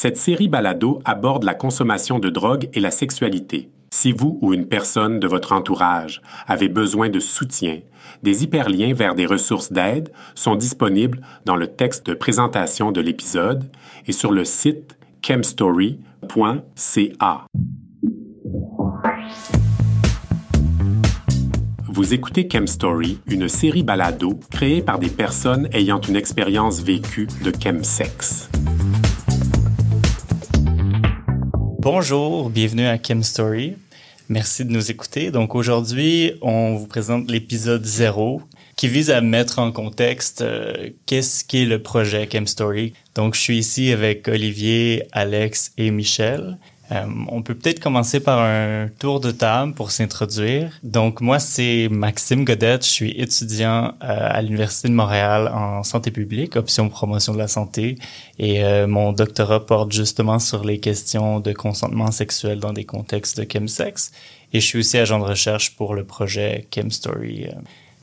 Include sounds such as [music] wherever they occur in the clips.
Cette série balado aborde la consommation de drogue et la sexualité. Si vous ou une personne de votre entourage avez besoin de soutien, des hyperliens vers des ressources d'aide sont disponibles dans le texte de présentation de l'épisode et sur le site chemstory.ca. Vous écoutez Chemstory, une série balado créée par des personnes ayant une expérience vécue de chemsex. Bonjour, bienvenue à Chemstory. Merci de nous écouter. Donc aujourd'hui, on vous présente l'épisode 0 qui vise à mettre en contexte euh, qu'est-ce qu'est le projet Chemstory. Donc je suis ici avec Olivier, Alex et Michel. Euh, on peut peut-être commencer par un tour de table pour s'introduire. Donc moi, c'est Maxime Godette. Je suis étudiant euh, à l'Université de Montréal en santé publique, option promotion de la santé. Et euh, mon doctorat porte justement sur les questions de consentement sexuel dans des contextes de chemsex. Et je suis aussi agent de recherche pour le projet Chemstory.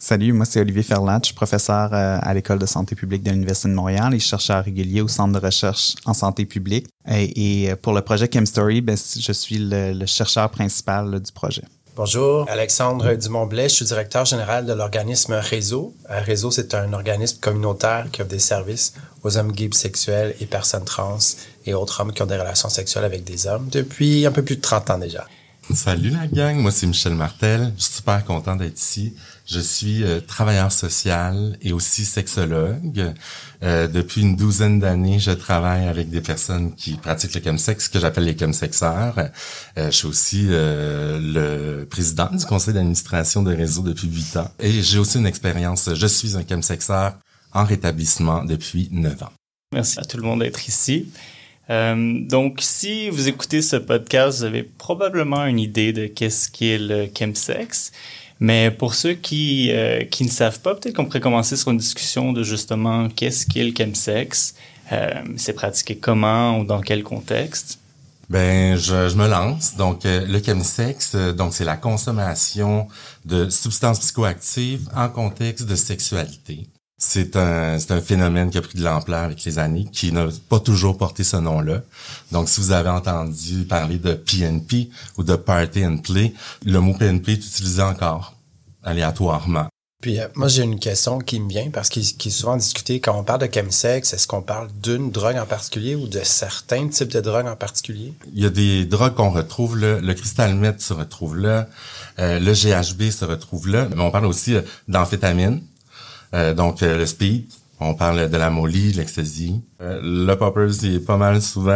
Salut, moi c'est Olivier Ferlat, je suis professeur euh, à l'École de santé publique de l'Université de Montréal et chercheur régulier au Centre de recherche en santé publique. Et, euh, pour le projet ChemStory, ben, je suis le, chercheur principal du projet. Bonjour, Alexandre Dumont-Blais, je suis directeur général de l'organisme Réseau. Euh, Réseau, c'est un organisme communautaire qui offre des services aux hommes gays bisexuels et personnes trans et autres hommes qui ont des relations sexuelles avec des hommes depuis un peu plus de 30 ans déjà. Salut la gang, moi c'est Michel Martel, je suis super content d'être ici. Je suis euh, travailleur social et aussi sexologue. Euh, depuis une douzaine d'années, je travaille avec des personnes qui pratiquent le chemsex, que j'appelle les chemsexeurs. Euh, je suis aussi euh, le président du conseil d'administration de réseau depuis huit ans. Et j'ai aussi une expérience, je suis un chemsexeur en rétablissement depuis neuf ans. Merci à tout le monde d'être ici. Euh, donc, si vous écoutez ce podcast, vous avez probablement une idée de qu'est-ce qu'est le chemsex. Mais pour ceux qui, euh, qui ne savent pas, peut-être qu'on pourrait commencer sur une discussion de justement qu'est-ce qu'est le chemsex, euh, c'est pratiqué comment ou dans quel contexte? Ben, je, je me lance. Donc, euh, le chemsex, euh, donc c'est la consommation de substances psychoactives en contexte de sexualité. C'est un, c'est un phénomène qui a pris de l'ampleur avec les années, qui n'a pas toujours porté ce nom-là. Donc, si vous avez entendu parler de PNP ou de Party and Play, le mot PNP est utilisé encore aléatoirement. Puis euh, moi, j'ai une question qui me vient parce qu'il est souvent discuté quand on parle de chemsex, est-ce qu'on parle d'une drogue en particulier ou de certains types de drogues en particulier? Il y a des drogues qu'on retrouve là. Le cristal meth se retrouve là. Euh, le GHB se retrouve là. Mais on parle aussi euh, d'amphétamine. Euh, donc, euh, le speed, on parle de la molly, l'ecstasy. Euh, le popper, c'est pas mal souvent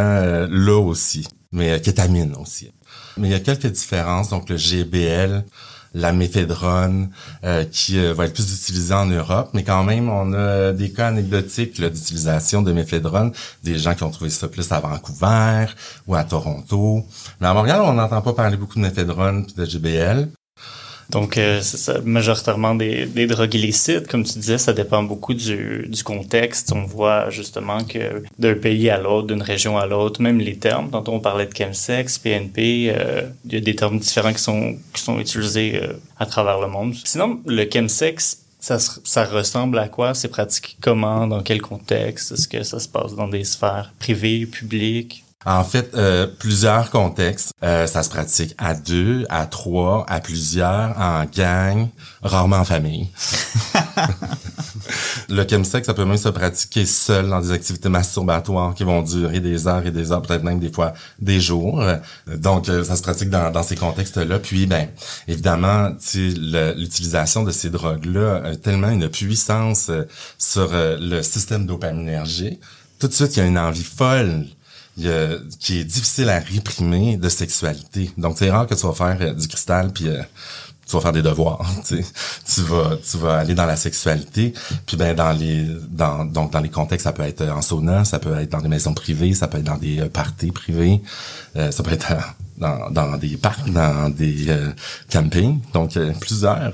là aussi, mais kétamine aussi. Mais il y a quelques différences. Donc, le GBL, la méphédrone, qui va être plus utilisé en Europe, mais quand même, on a des cas anecdotiques d'utilisation de méphédrone, des gens qui ont trouvé ça plus à Vancouver ou à Toronto. Mais à Montréal, on n'entend pas parler beaucoup de méphédrone et de GBL. Donc, euh, ça, majoritairement des, des drogues illicites. Comme tu disais, ça dépend beaucoup du, du contexte. On voit justement que d'un pays à l'autre, d'une région à l'autre, même les termes, tantôt on parlait de chemsex, PNP, euh, il y a des termes différents qui sont, qui sont utilisés euh, à travers le monde. Sinon, le chemsex, ça, ça ressemble à quoi? C'est pratiqué comment? Dans quel contexte? Est-ce que ça se passe dans des sphères privées, publiques? En fait, euh, plusieurs contextes. Euh, ça se pratique à deux, à trois, à plusieurs, en gang, rarement en famille. [laughs] le chemsex, ça peut même se pratiquer seul dans des activités masturbatoires qui vont durer des heures et des heures, peut-être même des fois des jours. Donc, euh, ça se pratique dans, dans ces contextes-là. Puis, ben, évidemment, l'utilisation de ces drogues-là a tellement une puissance sur le système dopaminergique. Tout de suite, il y a une envie folle qui est difficile à réprimer de sexualité. Donc, c'est rare que tu vas faire euh, du cristal puis euh, tu vas faire des devoirs. [laughs] Tu vas, tu vas aller dans la sexualité. Puis ben dans les, dans donc dans les contextes, ça peut être en sauna, ça peut être dans des maisons privées, ça peut être dans des euh, parties privées, ça peut être dans, dans des parcs, dans des campings. Donc plusieurs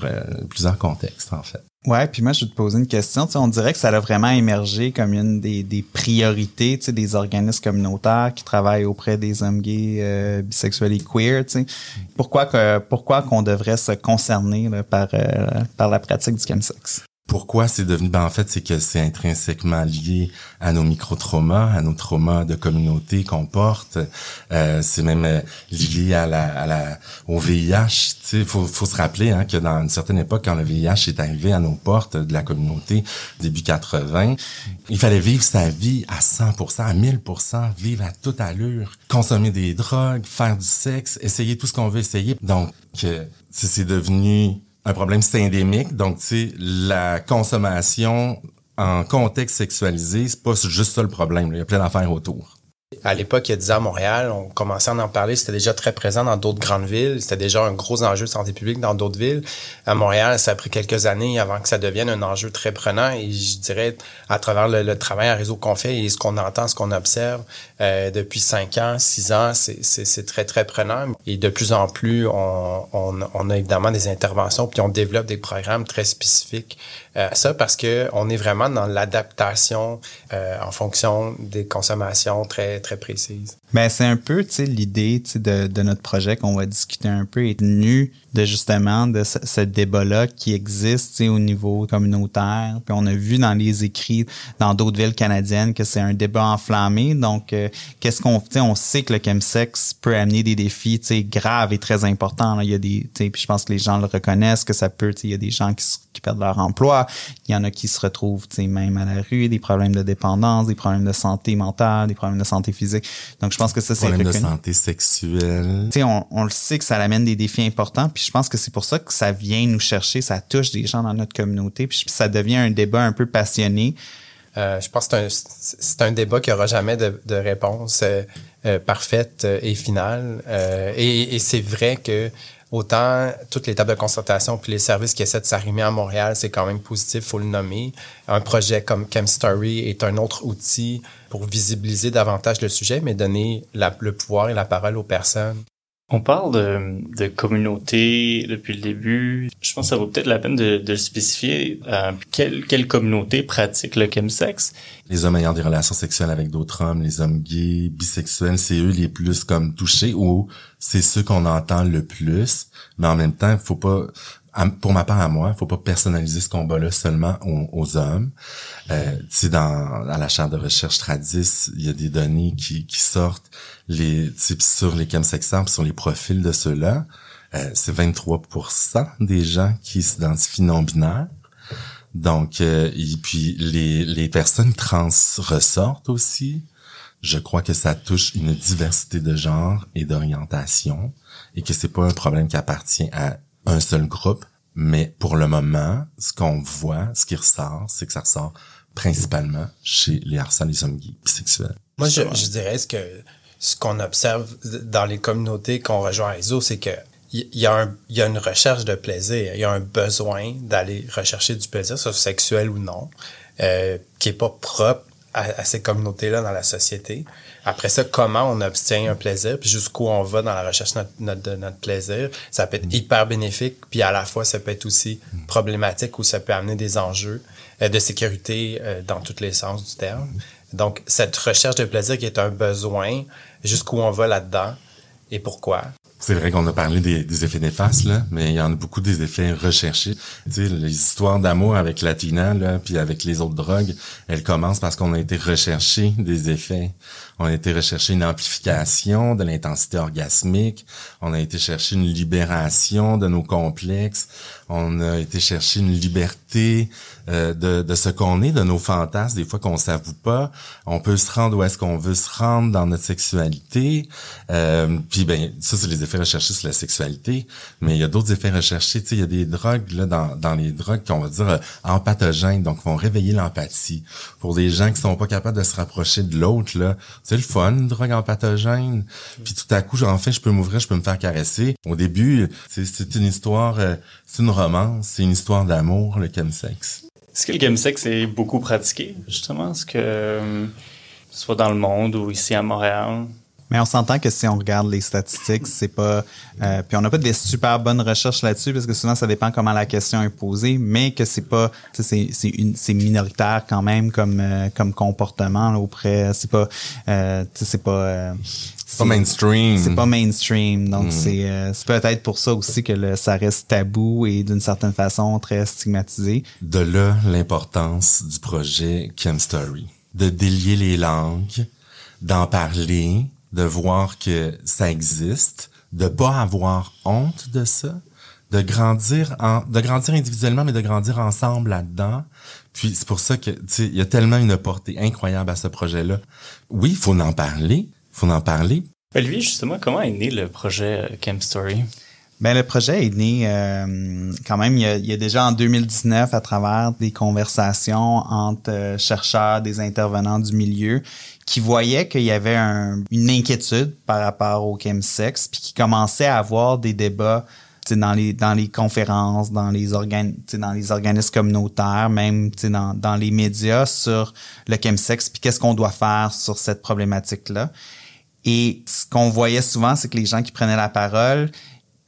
plusieurs contextes en fait. Ouais, puis moi, je vais te poser une question. on dirait que ça a vraiment émergé comme une des, des priorités des organismes communautaires qui travaillent auprès des hommes gays, euh, bisexuels et queer. Pourquoi que pourquoi qu'on devrait se concerner par, euh, par la pratique du chemsex? Pourquoi c'est devenu ben en fait c'est que c'est intrinsèquement lié à nos micro-traumas, à nos traumas de communauté qu'on porte. Euh, c'est même euh, lié à la, à la au VIH. Il faut, faut se rappeler hein, que dans une certaine époque, quand le VIH est arrivé à nos portes de la communauté début 80, il fallait vivre sa vie à 100%, à 1000%, vivre à toute allure, consommer des drogues, faire du sexe, essayer tout ce qu'on veut essayer. Donc euh, c'est devenu un problème endémique. Donc, tu la consommation en contexte sexualisé, c'est pas juste ça le problème. Il y a plein d'affaires autour. À l'époque, il y a 10 ans à Montréal, on commençait à en parler, c'était déjà très présent dans d'autres grandes villes, c'était déjà un gros enjeu de santé publique dans d'autres villes. À Montréal, ça a pris quelques années avant que ça devienne un enjeu très prenant et je dirais à travers le, travail en réseau qu'on fait et ce qu'on entend, ce qu'on observe euh, depuis 5 ans, 6 ans, c'est très, très prenant. Et de plus en plus, on, on, on, a évidemment des interventions puis on développe des programmes très spécifiques euh, ça parce que on est vraiment dans l'adaptation euh, en fonction des consommations très très précises. Ben c'est un peu tu l'idée tu de, de notre projet qu'on va discuter un peu est venue de justement de ce, débat-là qui existe au niveau communautaire. Puis on a vu dans les écrits dans d'autres villes canadiennes que c'est un débat enflammé. Donc, euh, qu'est-ce qu'on fait? On sait que le chemsex peut amener des défis graves et très importants. Là. Il y a des, puis je pense que les gens le reconnaissent, que ça peut, il y a des gens qui, qui perdent leur emploi, il y en a qui se retrouvent même à la rue, des problèmes de dépendance, des problèmes de santé mentale, des problèmes de santé physique. Donc, je que ça, c'est... Problèmes de santé sexuelle. On, on le sait que ça amène des défis importants. Puis je pense que c'est pour ça que ça vient nous chercher, ça touche des gens dans notre communauté, puis ça devient un débat un peu passionné. Euh, je pense que c'est un, débat qui aura jamais de, réponse euh, euh, parfaite et finale. et, c'est vrai que autant toutes les de concertation puis les services qui essaient de s'arrimer à Montréal, c'est quand même positif, faut le nommer. Un projet comme ChemStory est un autre outil pour visibiliser davantage le sujet, mais donner le pouvoir et la parole aux personnes. On parle de, de, communauté depuis le début. Je pense que ça vaut peut-être la peine de, spécifier euh, quelle, quelle communauté pratique le chemsex? Les hommes ayant des relations sexuelles avec d'autres hommes, les hommes gays, bisexuels, c'est eux les plus comme touchés ou c'est ceux qu'on entend le plus. Mais en même temps, faut pas pour ma part à moi, faut pas personnaliser ce combat-là seulement aux, hommes. Euh, dans à la chaire de recherche Tradis, il y a des données qui, qui sortent les types sur les chemsexants, sur les profils de ceux-là. Euh, c'est 23% des gens qui s'identifient non binaires. Donc, euh, et puis les, les personnes trans ressortent aussi. Je crois que ça touche une diversité de genres et d'orientation et que c'est pas un problème qui appartient à un seul groupe, mais pour le moment, ce qu'on voit, ce qui ressort, c'est que ça ressort principalement chez les harcèles les hommes bisexuels. Moi, je, je, dirais ce que ce qu'on observe dans les communautés qu'on rejoint à réseau, c'est que il y, a un, y a une recherche de plaisir, il y a un besoin d'aller rechercher du plaisir, soit sexuel ou non, euh, qui est pas propre à, ces communautés-là dans la société. Après ça, comment on obtient un plaisir, puis jusqu'où on va dans la recherche de notre, notre, plaisir, ça peut être hyper bénéfique, puis à la fois, ça peut être aussi problématique ou ça peut amener des enjeux euh, de sécurité euh, dans tous les sens du terme. Donc, cette recherche de plaisir qui est un besoin, jusqu'où on va là-dedans et pourquoi. C'est vrai qu'on a parlé des, effets néfastes, là, mais il y en a beaucoup des effets recherchés. Tu sais, les histoires d'amour avec la Tina, là, puis avec les autres drogues, elles commencent parce qu'on a été rechercher des effets. On a été rechercher une amplification de l'intensité orgasmique. On a été chercher une libération de nos complexes. On a été chercher une liberté euh, de, de ce qu'on est, de nos fantasmes, des fois qu'on s'avoue pas. On peut se rendre où est-ce qu'on veut se rendre dans notre sexualité. Euh, puis ben ça c'est les effets recherchés sur la sexualité, mais il y a d'autres effets recherchés. Tu sais, il y a des drogues là dans, dans les drogues qu'on va dire euh, empathogènes, donc vont réveiller l'empathie pour des gens qui sont pas capables de se rapprocher de l'autre là. C'est le fun, une drogue empathogène. Puis tout à coup, enfin, je peux m'ouvrir, je peux me faire caresser. Au début, c'est une histoire, euh, c'est une romance, c'est une histoire d'amour, le chemsex. Est-ce que le chemsex est beaucoup pratiqué, justement? Est-ce que, euh, soit dans le monde ou ici à Montréal? Mais on s'entend que si on regarde les statistiques, c'est pas. Euh, puis on n'a pas des super bonnes recherches là-dessus parce que souvent ça dépend comment la question est posée, mais que c'est pas. C'est c'est minoritaire quand même comme euh, comme comportement là, auprès. C'est pas. Euh, c'est pas. Euh, c'est pas mainstream. C'est pas mainstream. Donc, mm. c'est peut-être pour ça aussi que le, ça reste tabou et d'une certaine façon très stigmatisé. De là, l'importance du projet Chem Story. De délier les langues, d'en parler, de voir que ça existe, de pas avoir honte de ça, de grandir en, de grandir individuellement, mais de grandir ensemble là-dedans. Puis c'est pour ça que, tu sais, il y a tellement une portée incroyable à ce projet-là. Oui, il faut en parler, faut en parler. Olivier, justement, comment est né le projet Camp Story? Ben, le projet est né euh, quand même il y, a, il y, a, déjà en 2019 à travers des conversations entre euh, chercheurs, des intervenants du milieu qui voyaient qu'il y avait une inquiétude par rapport au chemsex puis qui commençaient à avoir des débats dans les dans les conférences, dans les organes, dans les organismes communautaires, même dans, dans les médias sur le chemsex puis qu'est-ce qu'on doit faire sur cette problématique là. Et ce qu'on voyait souvent, c'est que les gens qui prenaient la parole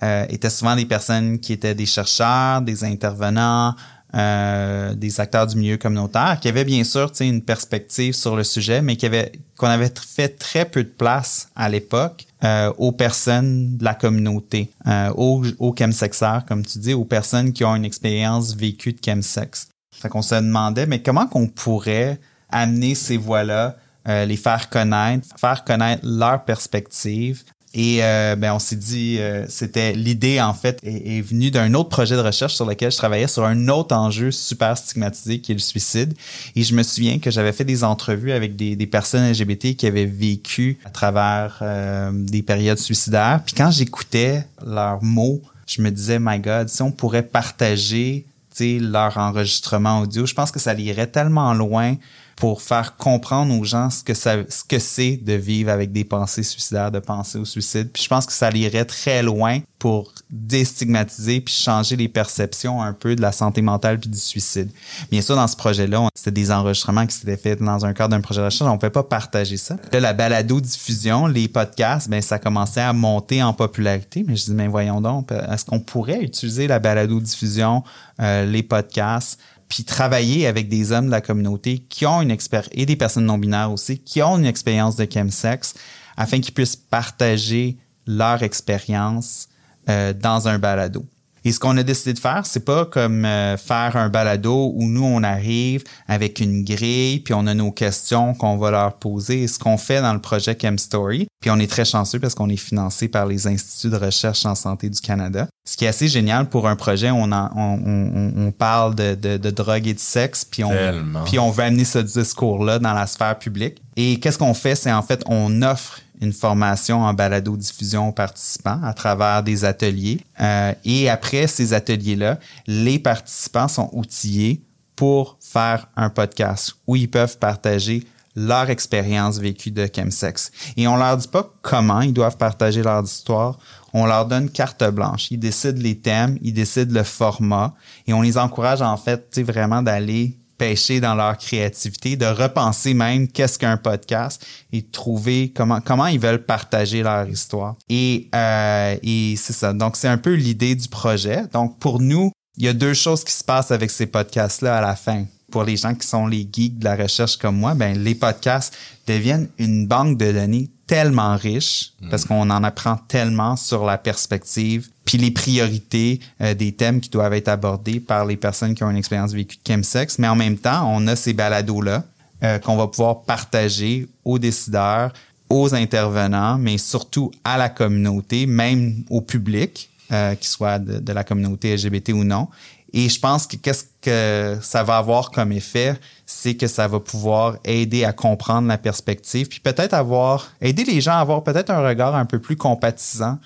euh, étaient souvent des personnes qui étaient des chercheurs, des intervenants, euh, des acteurs du milieu communautaire, qui avaient bien sûr une perspective sur le sujet, mais qui avait qu'on avait fait très peu de place à l'époque euh, aux personnes de la communauté, euh, aux, aux chemsexeurs, comme tu dis, aux personnes qui ont une expérience vécue de chemsex. Fait qu'on se demandait, mais comment qu'on pourrait amener ces voix-là, euh, les faire connaître, faire connaître leur perspective, et euh, ben, on s'est dit, euh, c'était l'idée en fait est, venue d'un autre projet de recherche sur lequel je travaillais sur un autre enjeu super stigmatisé qui est le suicide. Et je me souviens que j'avais fait des entrevues avec des, personnes LGBT qui avaient vécu à travers euh, des périodes suicidaires. Puis quand j'écoutais leurs mots, je me disais, my God, si on pourrait partager leur enregistrement audio, je pense que ça irait tellement loin pour faire comprendre aux gens ce que ça, ce que c'est de vivre avec des pensées suicidaires, de penser au suicide. Puis je pense que ça irait très loin pour déstigmatiser puis changer les perceptions un peu de la santé mentale puis du suicide. Bien sûr, dans ce projet-là, c'était des enregistrements qui s'étaient faits dans un cadre d'un projet de recherche. On ne pouvait pas partager ça. Là, la balado-diffusion, les podcasts, ben ça commençait à monter en popularité. Mais je dis, mais voyons donc, est-ce qu'on pourrait utiliser la balado-diffusion, euh, les podcasts puis travailler avec des hommes de la communauté qui ont une expérience, et des personnes non binaires aussi, qui ont une expérience de chemsex, afin qu'ils puissent partager leur expérience euh, dans un balado. Et ce qu'on a décidé de faire, c'est pas comme euh, faire un balado où nous on arrive avec une grille puis on a nos questions qu'on va leur poser. ce qu'on fait dans le projet Chem Story, puis on est très chanceux parce qu'on est financé par les instituts de recherche en santé du Canada. Ce qui est assez génial pour un projet, on, on, on, on, parle de, de, de, drogue et de sexe, puis on, puis on veut amener ce discours-là dans la sphère publique. Et qu'est-ce qu'on fait, c'est en fait on offre une formation en balado-diffusion aux participants à travers des ateliers. Euh, et après ces ateliers-là, les participants sont outillés pour faire un podcast où ils peuvent partager leur expérience vécue de chemsex. Et on leur dit pas comment ils doivent partager leur histoire. On leur donne carte blanche. Ils décident les thèmes, ils décident le format et on les encourage en fait vraiment d'aller pêcher dans leur créativité, de repenser même qu'est-ce qu'un podcast et trouver comment comment ils veulent partager leur histoire. Et euh, et c'est ça. Donc c'est un peu l'idée du projet. Donc pour nous, il y a deux choses qui se passent avec ces podcasts là à la fin. Pour les gens qui sont les geeks de la recherche comme moi, ben les podcasts deviennent une banque de données tellement riche parce mm. qu'on en apprend tellement sur la perspective puis les priorités euh, des thèmes qui doivent être abordés par les personnes qui ont une expérience vécue de chemsex. Mais en même temps, on a ces balados-là euh, qu'on va pouvoir partager aux décideurs, aux intervenants, mais surtout à la communauté, même au public, euh, qu'il soit de, de, la communauté LGBT ou non. Et je pense que qu'est-ce que ça va avoir comme effet, c'est que ça va pouvoir aider à comprendre la perspective, puis peut-être avoir aider les gens à avoir peut-être un regard un peu plus compatisant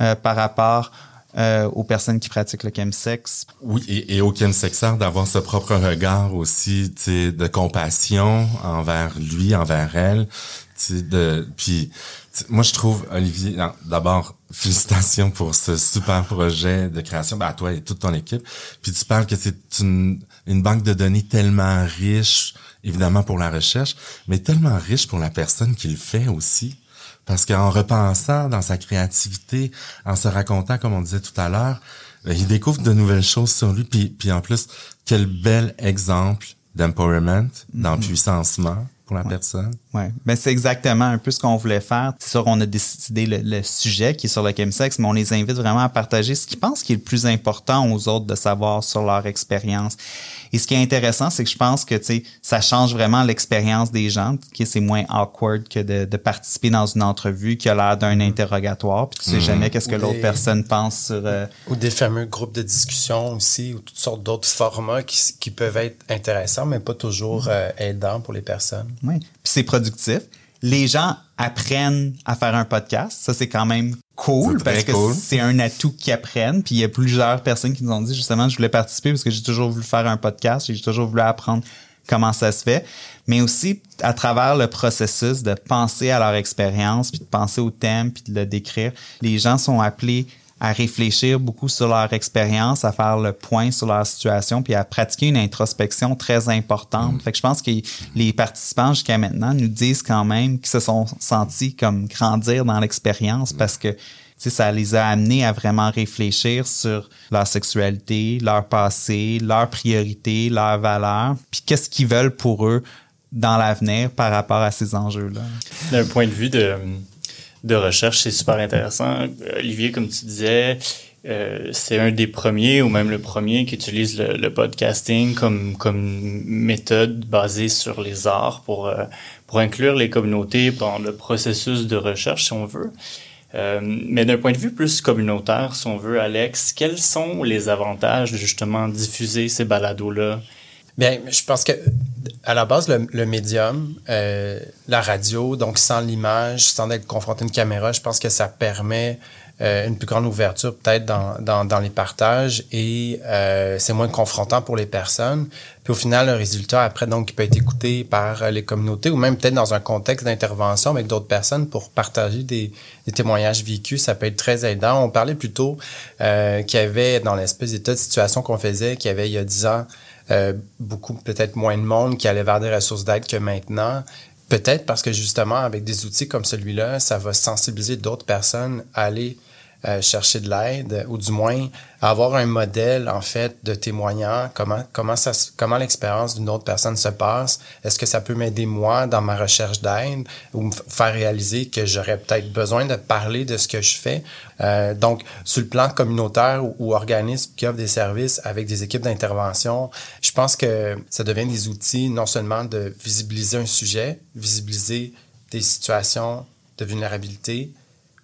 euh, par rapport euh, aux personnes qui pratiquent le chemsex. Oui, et, et au chemsexeur d'avoir ce propre regard aussi de compassion envers lui, envers elle. De, puis moi, je trouve, Olivier, d'abord, félicitations pour ce super projet de création, ben, à toi et toute ton équipe. Puis tu parles que c'est une, une banque de données tellement riche, évidemment pour la recherche, mais tellement riche pour la personne qui le fait aussi. Parce qu'en repensant dans sa créativité, en se racontant, comme on disait tout à l'heure, ben, il découvre de nouvelles choses sur lui. Puis, puis en plus, quel bel exemple d'empowerment, mm-hmm. d'empuissancement pour la personne. Oui, ben c'est exactement un peu ce qu'on voulait faire. C'est sûr, on a décidé le, sujet qui est sur le chemsex, mais on les invite vraiment à partager ce qu'ils pensent qui est le plus important aux autres de savoir sur leur expérience. Et ce qui est intéressant, c'est que je pense que ça change vraiment l'expérience des gens, que c'est moins awkward que de, de, participer dans une entrevue qui a l'air d'un mm-hmm. interrogatoire, puis tu sais mm-hmm. jamais qu'est-ce que l'autre personne pense sur... Euh, ou des fameux groupes de discussion aussi, ou toutes sortes d'autres formats qui, qui, peuvent être intéressants, mais pas toujours mm-hmm. euh, aidants pour les personnes. Oui, puis c'est productif. Les gens apprennent à faire un podcast. Ça, c'est quand même cool parce que c'est un atout qu'ils apprennent. Puis il y a plusieurs personnes qui nous ont dit justement, je voulais participer parce que j'ai toujours voulu faire un podcast, j'ai toujours voulu apprendre comment ça se fait, mais aussi à travers le processus de penser à leur expérience, puis de penser au thème, puis de le décrire. Les gens sont appelés à réfléchir beaucoup sur leur expérience, à faire le point sur leur situation, puis à pratiquer une introspection très importante. Mm. Fait que je pense que les participants jusqu'à maintenant nous disent quand même qu'ils se sont sentis comme grandir dans l'expérience parce que ça les a amenés à vraiment réfléchir sur leur sexualité, leur passé, leurs priorités, leurs valeurs, puis qu'est-ce qu'ils veulent pour eux dans l'avenir par rapport à ces enjeux-là. D'un point de vue de de recherche, c'est super intéressant. Olivier, comme tu disais, euh, c'est un des premiers ou même le premier qui utilise le, podcasting comme, comme méthode basée sur les arts pour, euh, pour inclure les communautés dans le processus de recherche, si on veut. Euh, mais d'un point de vue plus communautaire, si on veut, Alex, quels sont les avantages de justement diffuser ces balados-là? Bien, je pense que à la base, le, médium, euh, la radio, donc sans l'image, sans être confronté à une caméra, je pense que ça permet euh, une plus grande ouverture peut-être dans, dans, dans, les partages et euh, c'est moins confrontant pour les personnes. Puis au final, le résultat après, donc, il peut être écouté par les communautés ou même peut-être dans un contexte d'intervention avec d'autres personnes pour partager des, des, témoignages vécus. Ça peut être très aidant. On parlait plutôt euh, qu'il y avait dans l'espèce d'état de situation qu'on faisait, qu'il y avait il y a dix ans, euh, beaucoup peut-être moins de monde qui allait vers des ressources d'aide que maintenant. Peut-être parce que justement, avec des outils comme celui-là, ça va sensibiliser d'autres personnes à aller euh, chercher de l'aide ou du moins avoir un modèle en fait de témoignant comment comment ça comment l'expérience d'une autre personne se passe? Est-ce que ça peut m'aider moi dans ma recherche d'aide ou me faire réaliser que j'aurais peut-être besoin de parler de ce que je fais? Euh, donc sur le plan communautaire ou, ou, organisme qui offre des services avec des équipes d'intervention je pense que ça devient des outils non seulement de visibiliser un sujet visibiliser des situations de vulnérabilité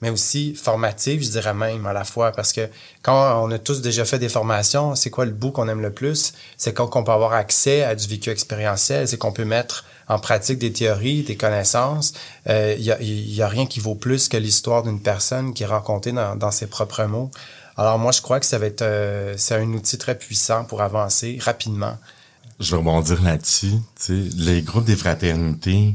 mais aussi formative, je dirais même à la fois, parce que quand on a tous déjà fait des formations, c'est quoi le bout qu'on aime le plus? C'est quand on peut avoir accès à du vécu expérientiel, c'est qu'on peut mettre en pratique des théories, des connaissances. Il euh, y, a, y, a, rien qui vaut plus que l'histoire d'une personne qui est racontée dans, dans, ses propres mots. Alors moi, je crois que ça va être euh, c'est un outil très puissant pour avancer rapidement. Je vais rebondir là-dessus. Les groupes des fraternités,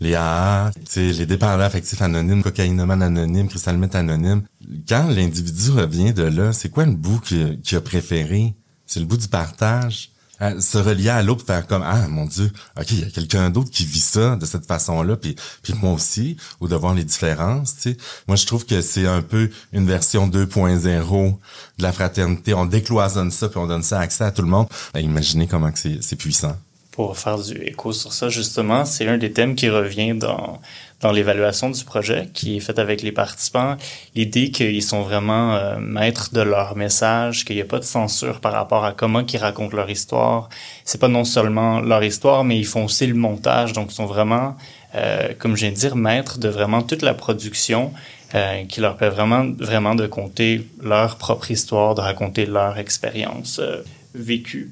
les AA, les dépendants affectifs anonymes, cocaïnomanes anonymes, cristalmètres anonymes. Quand l'individu revient de là, c'est quoi le bout qu'il a préféré? C'est le bout du partage? se relier à l'autre, faire comme ah mon Dieu, ok, il y a quelqu'un d'autre qui vit ça de cette façon-là, puis puis moi aussi, ou de voir les différences. Tu sais. Moi, je trouve que c'est un peu une version 2.0 de la fraternité. On décloisonne ça, puis on donne ça accès à tout le monde. Ben, imaginez comment c'est puissant pour faire du écho sur ça, justement, c'est un des thèmes qui revient dans, dans l'évaluation du projet qui est faite avec les participants. L'idée qu'ils sont vraiment euh, maîtres de leur message, qu'il n'y a pas de censure par rapport à comment ils racontent leur histoire. C'est pas non seulement leur histoire, mais ils font aussi le montage. Donc, ils sont vraiment, euh, comme je viens de dire, maîtres de vraiment toute la production euh, qui leur permet vraiment, vraiment de compter leur propre histoire, de raconter leur expérience vécue.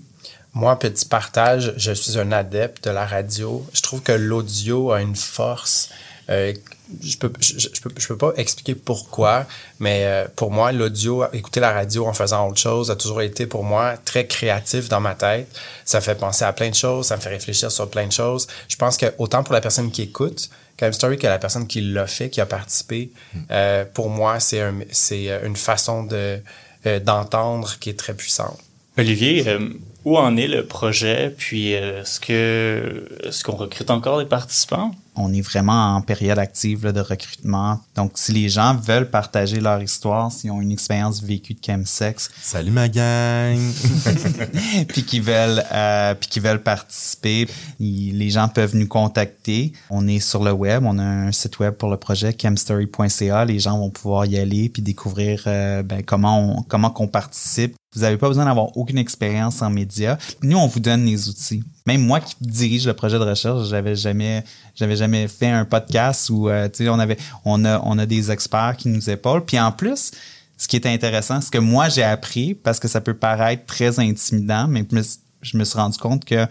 Moi, petit partage, je suis un adepte de la radio. Je trouve que l'audio a une force. Euh, je peux, je, peux, je peux pas expliquer pourquoi, mais euh, pour moi, l'audio, écouter la radio en faisant autre chose a toujours été pour moi très créatif dans ma tête. Ça fait penser à plein de choses, ça me fait réfléchir sur plein de choses. Je pense que autant pour la personne qui écoute, Game Story que la personne qui l'a fait, qui a participé, hmm. euh, pour moi, c'est un, c'est une façon de, d'entendre qui est très puissante. Olivier, où en est le projet? Puis est-ce que est-ce qu'on recrute encore des participants? on est vraiment en période active là, de recrutement. Donc, si les gens veulent partager leur histoire, s'ils ont une expérience vécue de chemsex, Salut ma gang! [laughs] puis qu'ils veulent, euh, puis qu'ils veulent participer, ils- les gens peuvent nous contacter. On est sur le web, on a un site web pour le projet chemstory.ca. Les gens vont pouvoir y aller puis découvrir euh, ben, comment on, comment qu'on participe. Vous n'avez pas besoin d'avoir aucune expérience en médias. Nous, on vous donne les outils. Même moi qui dirige le projet de recherche, j'avais jamais, j'avais jamais fait un podcast où, euh, on avait, on a, on a des experts qui nous épaulent. Puis en plus, ce qui est intéressant, ce que moi j'ai appris, parce que ça peut paraître très intimidant, mais je me, suis rendu compte que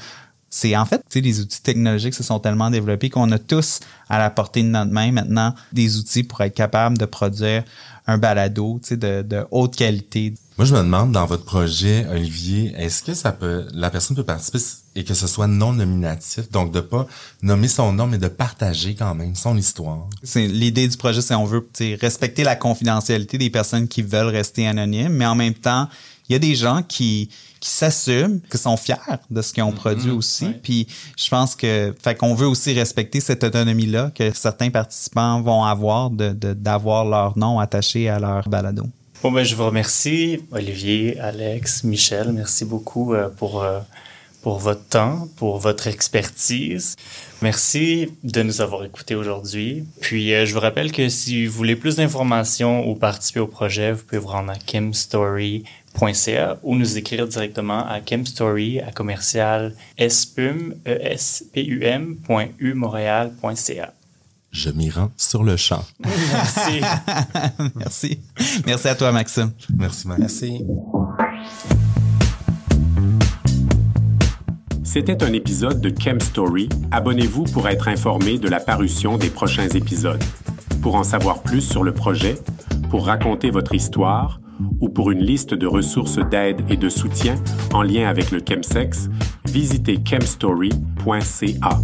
c'est en fait, les outils technologiques se sont tellement développés qu'on a tous à la portée de notre main maintenant des outils pour être capable de produire un balado, de, de haute qualité. Moi, je me demande, dans votre projet, Olivier, est-ce que ça peut, la personne peut participer et que ce soit non nominatif, donc de pas nommer son nom, mais de partager quand même son histoire. C'est l'idée du projet, c'est on veut respecter la confidentialité des personnes qui veulent rester anonymes, mais en même temps, il y a des gens qui qui s'assument, qui sont fiers de ce qu'ils ont produit aussi. Puis je pense que, fait qu'on veut aussi respecter cette autonomie-là que certains participants vont avoir de de- d'avoir leur nom attaché à leur balado. Bon, ben, je vous remercie, Olivier, Alex, Michel. Merci beaucoup euh, pour, euh, pour votre temps, pour votre expertise. Merci de nous avoir écoutés aujourd'hui. Puis, euh, je vous rappelle que si vous voulez plus d'informations ou participer au projet, vous pouvez vous rendre à chemstory.ca ou nous écrire directement à chemstory à commercial Je m'y rends sur le champ. [laughs] Merci. [laughs] Merci. Merci à toi, Maxime. Merci, Max. Merci. C'était un épisode de Chem Story. Abonnez-vous pour être informé de la parution des prochains épisodes. Pour en savoir plus sur le projet, pour raconter votre histoire ou pour une liste de ressources d'aide et de soutien en lien avec le chemsex, visitez chemstory.ca.